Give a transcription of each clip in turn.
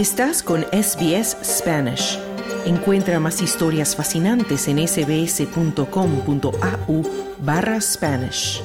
Estás con SBS Spanish. Encuentra más historias fascinantes en sbs.com.au barra Spanish.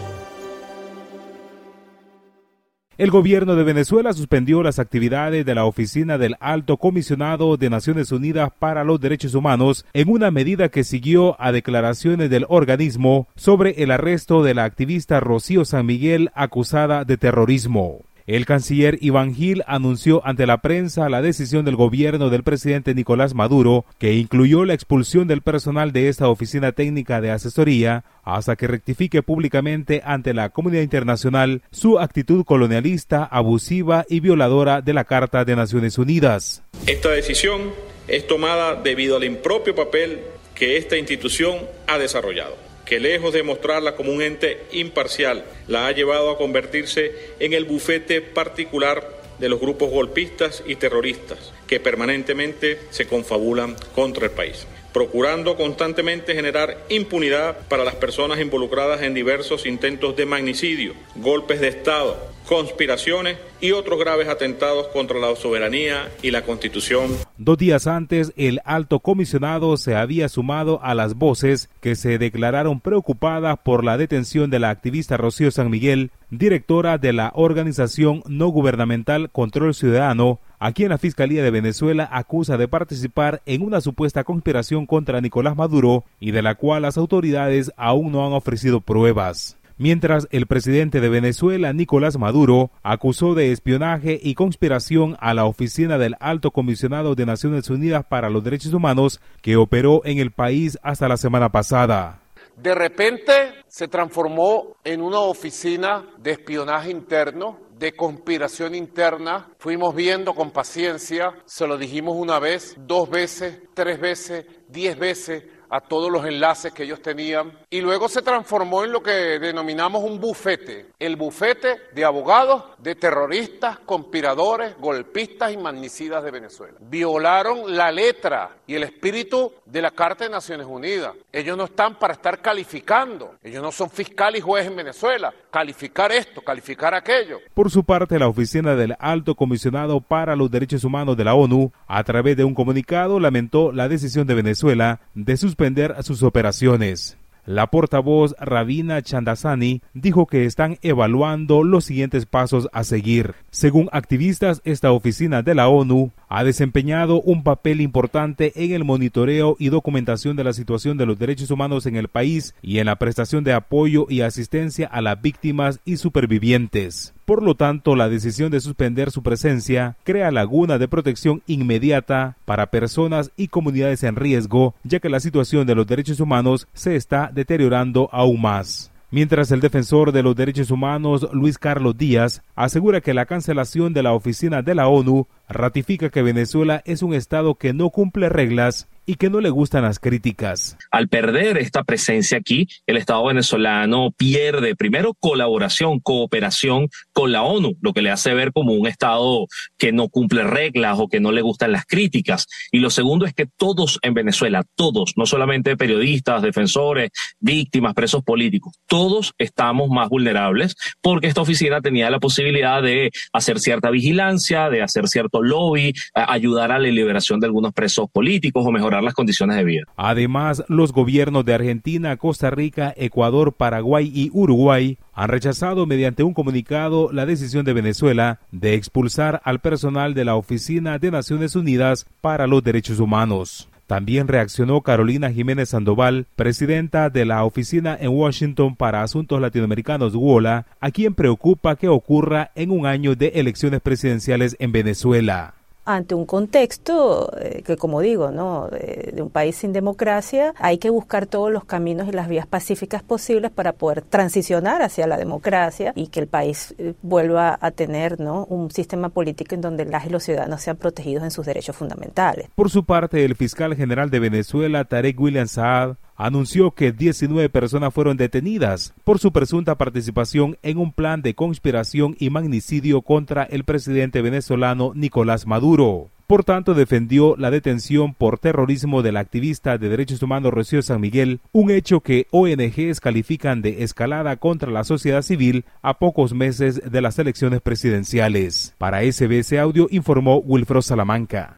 El gobierno de Venezuela suspendió las actividades de la oficina del Alto Comisionado de Naciones Unidas para los Derechos Humanos en una medida que siguió a declaraciones del organismo sobre el arresto de la activista Rocío San Miguel acusada de terrorismo. El canciller Iván Gil anunció ante la prensa la decisión del gobierno del presidente Nicolás Maduro, que incluyó la expulsión del personal de esta oficina técnica de asesoría hasta que rectifique públicamente ante la comunidad internacional su actitud colonialista, abusiva y violadora de la Carta de Naciones Unidas. Esta decisión es tomada debido al impropio papel que esta institución ha desarrollado que lejos de mostrarla como un ente imparcial, la ha llevado a convertirse en el bufete particular de los grupos golpistas y terroristas que permanentemente se confabulan contra el país procurando constantemente generar impunidad para las personas involucradas en diversos intentos de magnicidio, golpes de Estado, conspiraciones y otros graves atentados contra la soberanía y la Constitución. Dos días antes, el alto comisionado se había sumado a las voces que se declararon preocupadas por la detención de la activista Rocío San Miguel, directora de la organización no gubernamental Control Ciudadano, a quien la Fiscalía de Venezuela acusa de participar en una supuesta conspiración contra Nicolás Maduro y de la cual las autoridades aún no han ofrecido pruebas mientras el presidente de Venezuela, Nicolás Maduro, acusó de espionaje y conspiración a la oficina del Alto Comisionado de Naciones Unidas para los Derechos Humanos que operó en el país hasta la semana pasada. De repente se transformó en una oficina de espionaje interno, de conspiración interna. Fuimos viendo con paciencia, se lo dijimos una vez, dos veces, tres veces, diez veces, a todos los enlaces que ellos tenían y luego se transformó en lo que denominamos un bufete, el bufete de abogados de terroristas, conspiradores, golpistas y magnicidas de Venezuela. Violaron la letra y el espíritu de la Carta de Naciones Unidas. Ellos no están para estar calificando, ellos no son fiscal y juez en Venezuela, calificar esto, calificar aquello. Por su parte, la oficina del Alto Comisionado para los Derechos Humanos de la ONU, a través de un comunicado, lamentó la decisión de Venezuela de suspender sus operaciones. La portavoz Rabina Chandasani dijo que están evaluando los siguientes pasos a seguir. Según activistas, esta oficina de la ONU ha desempeñado un papel importante en el monitoreo y documentación de la situación de los derechos humanos en el país y en la prestación de apoyo y asistencia a las víctimas y supervivientes. Por lo tanto, la decisión de suspender su presencia crea laguna de protección inmediata para personas y comunidades en riesgo, ya que la situación de los derechos humanos se está deteriorando aún más. Mientras el defensor de los derechos humanos, Luis Carlos Díaz, asegura que la cancelación de la oficina de la ONU ratifica que Venezuela es un Estado que no cumple reglas y que no le gustan las críticas. Al perder esta presencia aquí, el Estado venezolano pierde primero colaboración, cooperación con la ONU, lo que le hace ver como un Estado que no cumple reglas o que no le gustan las críticas. Y lo segundo es que todos en Venezuela, todos, no solamente periodistas, defensores, víctimas, presos políticos, todos estamos más vulnerables porque esta oficina tenía la posibilidad de hacer cierta vigilancia, de hacer cierto lobby, ayudar a la liberación de algunos presos políticos o mejorar las condiciones de vida. Además, los gobiernos de Argentina, Costa Rica, Ecuador, Paraguay y Uruguay han rechazado mediante un comunicado la decisión de Venezuela de expulsar al personal de la Oficina de Naciones Unidas para los Derechos Humanos. También reaccionó Carolina Jiménez Sandoval, presidenta de la oficina en Washington para Asuntos Latinoamericanos WOLA, a quien preocupa que ocurra en un año de elecciones presidenciales en Venezuela ante un contexto eh, que, como digo, ¿no? De, un país sin democracia, hay que buscar todos los caminos y las vías pacíficas posibles para poder transicionar hacia la democracia y que el país eh, vuelva a tener ¿no? un sistema político en donde las y los ciudadanos sean protegidos en sus derechos fundamentales. Por su parte, el fiscal general de Venezuela, Tarek William Saad, anunció que 19 personas fueron detenidas por su presunta participación en un plan de conspiración y magnicidio contra el presidente venezolano Nicolás Maduro. Por tanto, defendió la detención por terrorismo del activista de derechos humanos Rocío San Miguel, un hecho que ONGs califican de escalada contra la sociedad civil a pocos meses de las elecciones presidenciales. Para SBS Audio informó Wilfro Salamanca.